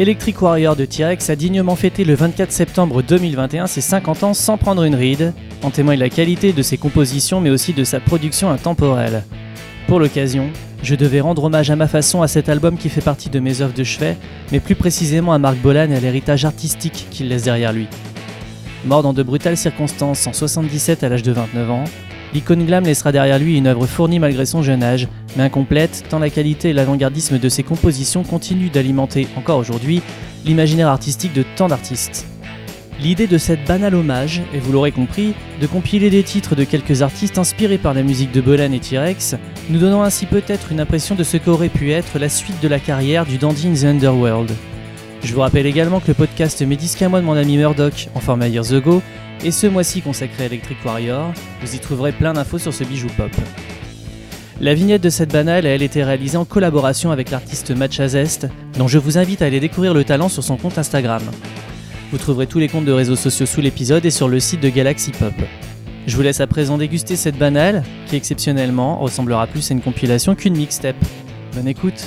Electric Warrior de T-Rex a dignement fêté le 24 septembre 2021 ses 50 ans sans prendre une ride, en témoigne la qualité de ses compositions mais aussi de sa production intemporelle. Pour l'occasion, je devais rendre hommage à ma façon à cet album qui fait partie de mes œuvres de chevet, mais plus précisément à Marc Bolan et à l'héritage artistique qu'il laisse derrière lui. Mort dans de brutales circonstances en 77 à l'âge de 29 ans, l'icône glam laissera derrière lui une œuvre fournie malgré son jeune âge, mais incomplète tant la qualité et l'avant-gardisme de ses compositions continuent d'alimenter, encore aujourd'hui, l'imaginaire artistique de tant d'artistes. L'idée de cette banale hommage, et vous l'aurez compris, de compiler des titres de quelques artistes inspirés par la musique de Bolan et T-Rex, nous donnant ainsi peut-être une impression de ce qu'aurait pu être la suite de la carrière du Dandy in the Underworld. Je vous rappelle également que le podcast Mes mon ami Murdoch, en format Years Ago, est ce mois-ci consacré à Electric Warrior, vous y trouverez plein d'infos sur ce bijou pop. La vignette de cette banale a été réalisée en collaboration avec l'artiste Matcha Zest, dont je vous invite à aller découvrir le talent sur son compte Instagram. Vous trouverez tous les comptes de réseaux sociaux sous l'épisode et sur le site de Galaxy Pop. Je vous laisse à présent déguster cette banale, qui exceptionnellement ressemblera plus à une compilation qu'une mixtape. Bonne écoute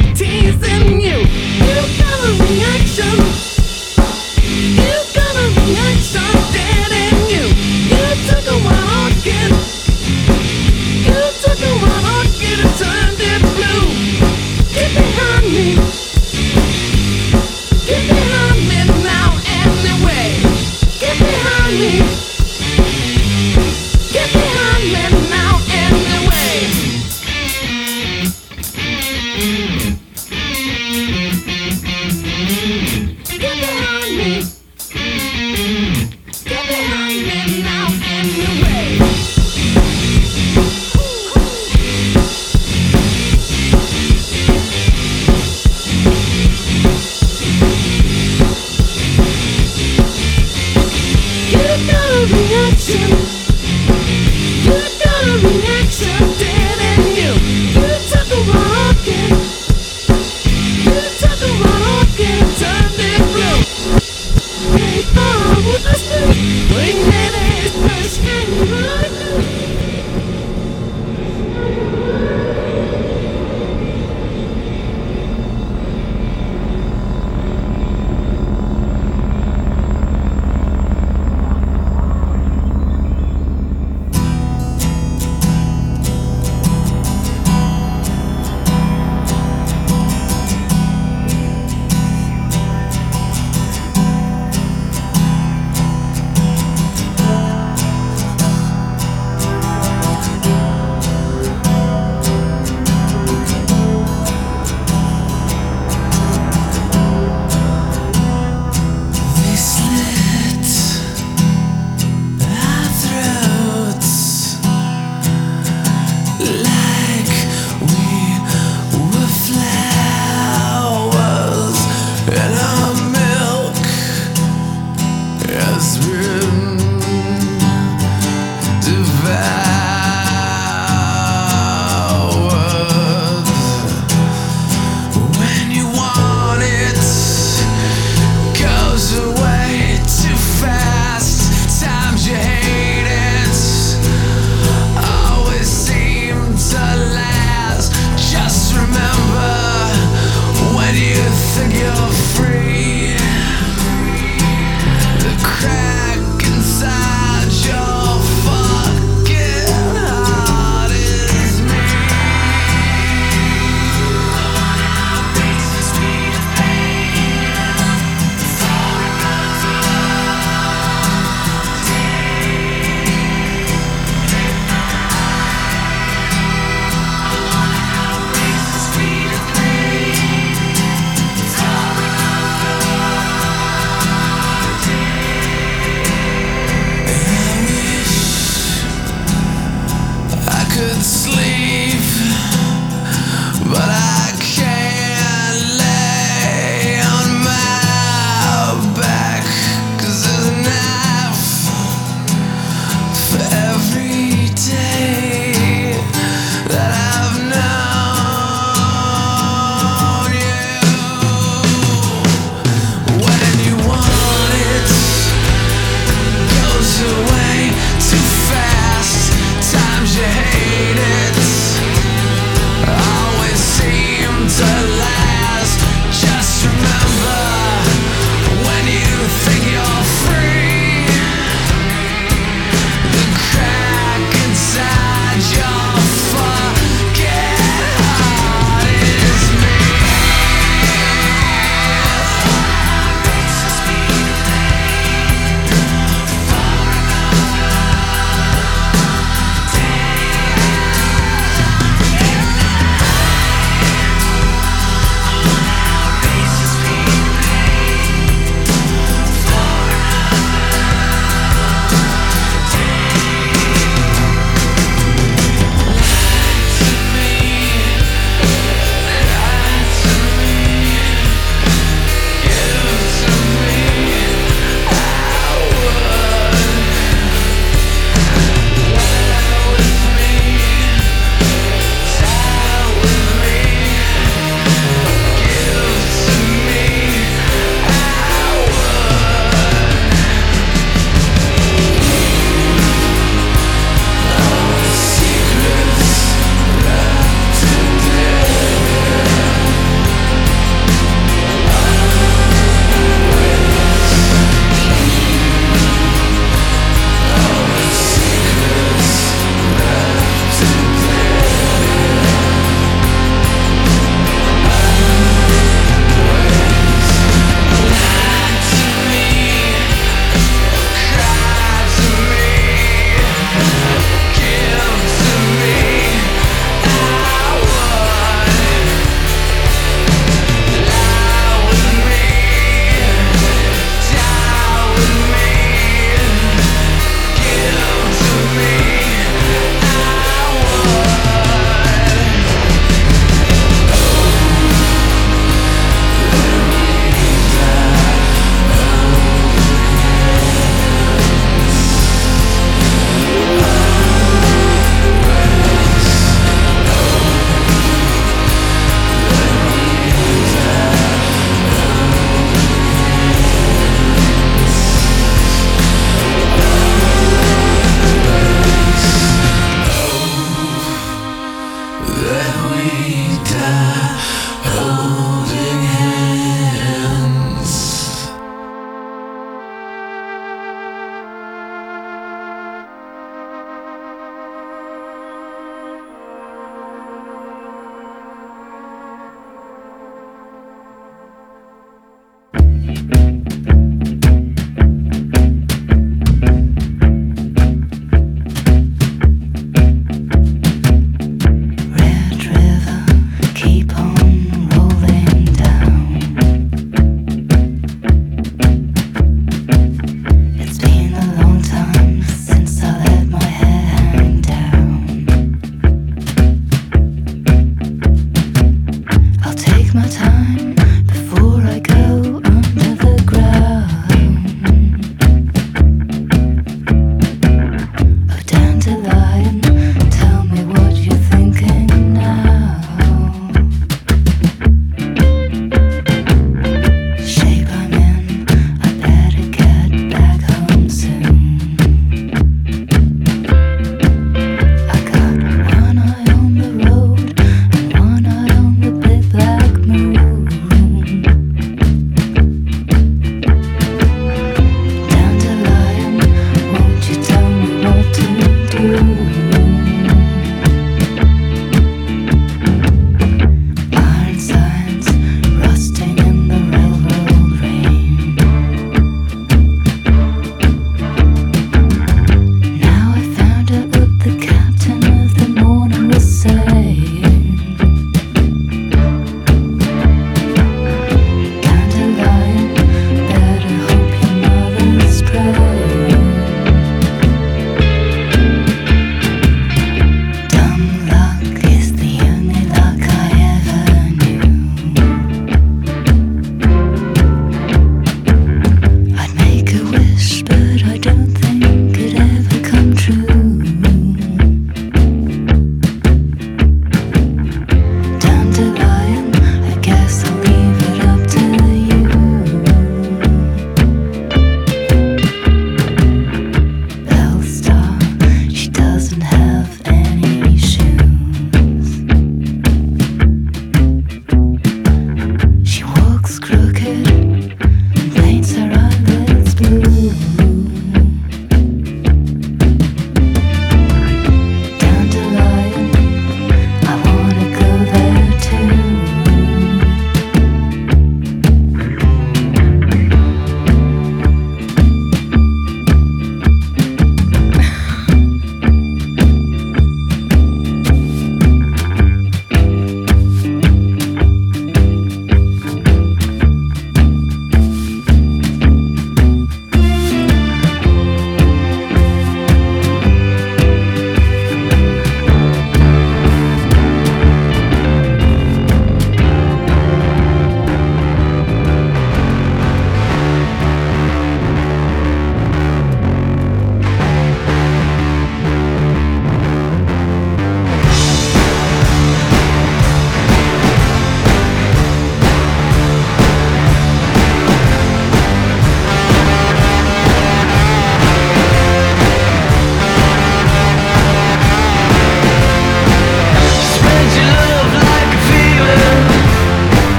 teasing me.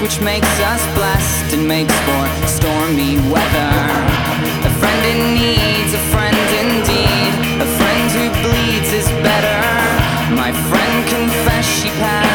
which makes us blessed and makes for stormy weather. A friend in need's a friend indeed. A friend who bleeds is better. My friend confess she passed.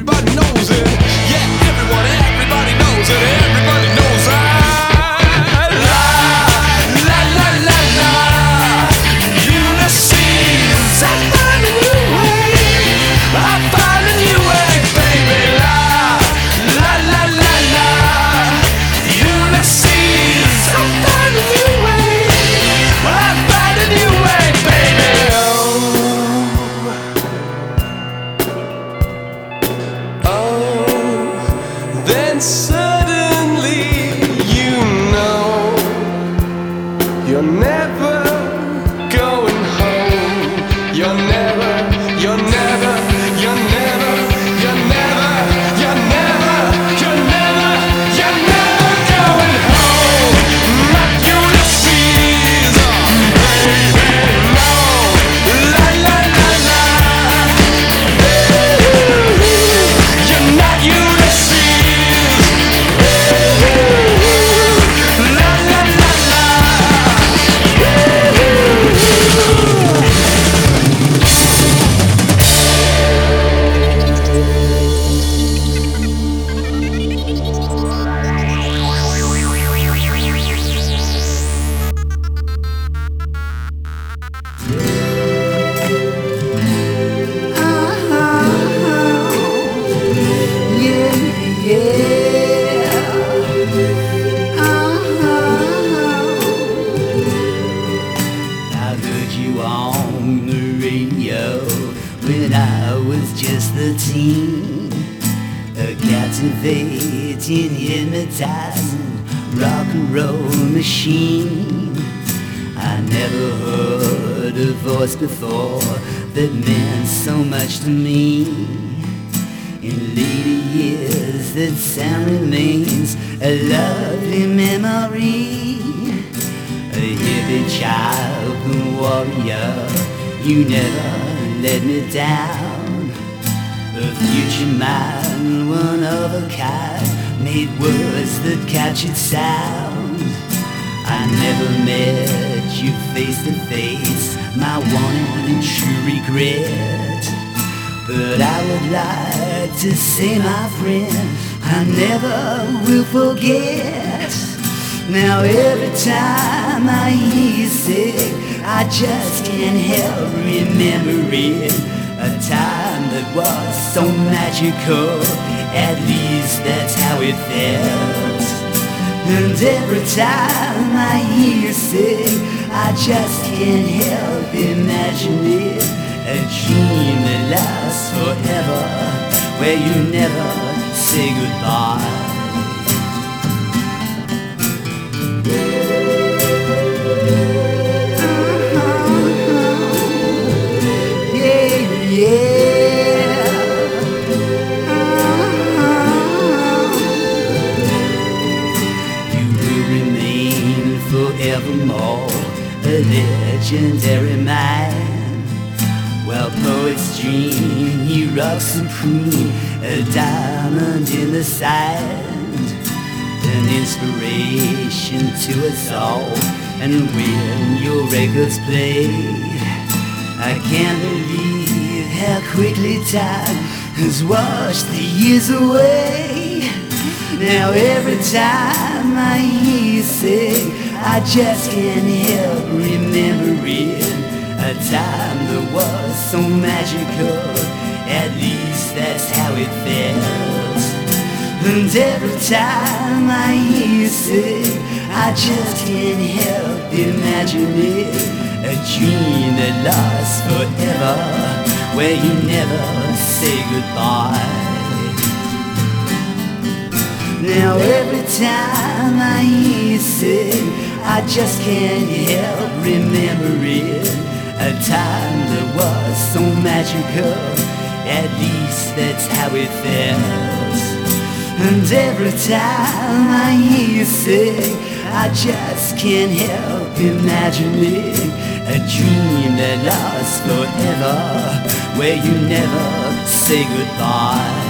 Everybody knows met you face to face, my one and true regret. But I would like to say, my friend, I never will forget. Now every time I hear you say, I just can't help remembering a time that was so magical. At least that's how it felt. And every time I hear you say, I just can't help imagining a dream that lasts forever, where you never say goodbye. Legendary man. Well, poets dream, he rocks supreme, a diamond in the sand. An inspiration to us all, and when your records play, I can't believe how quickly time has washed the years away. Now every time I hear you say, I just can't help remembering a time that was so magical. At least that's how it felt. And every time I hear you say, I just can't help imagining a dream that lasts forever, where you never say goodbye. Now every time I hear you say, I just can't help remembering a time that was so magical. At least that's how it felt. And every time I hear you say, I just can't help imagining a dream that lasts forever, where you never say goodbye.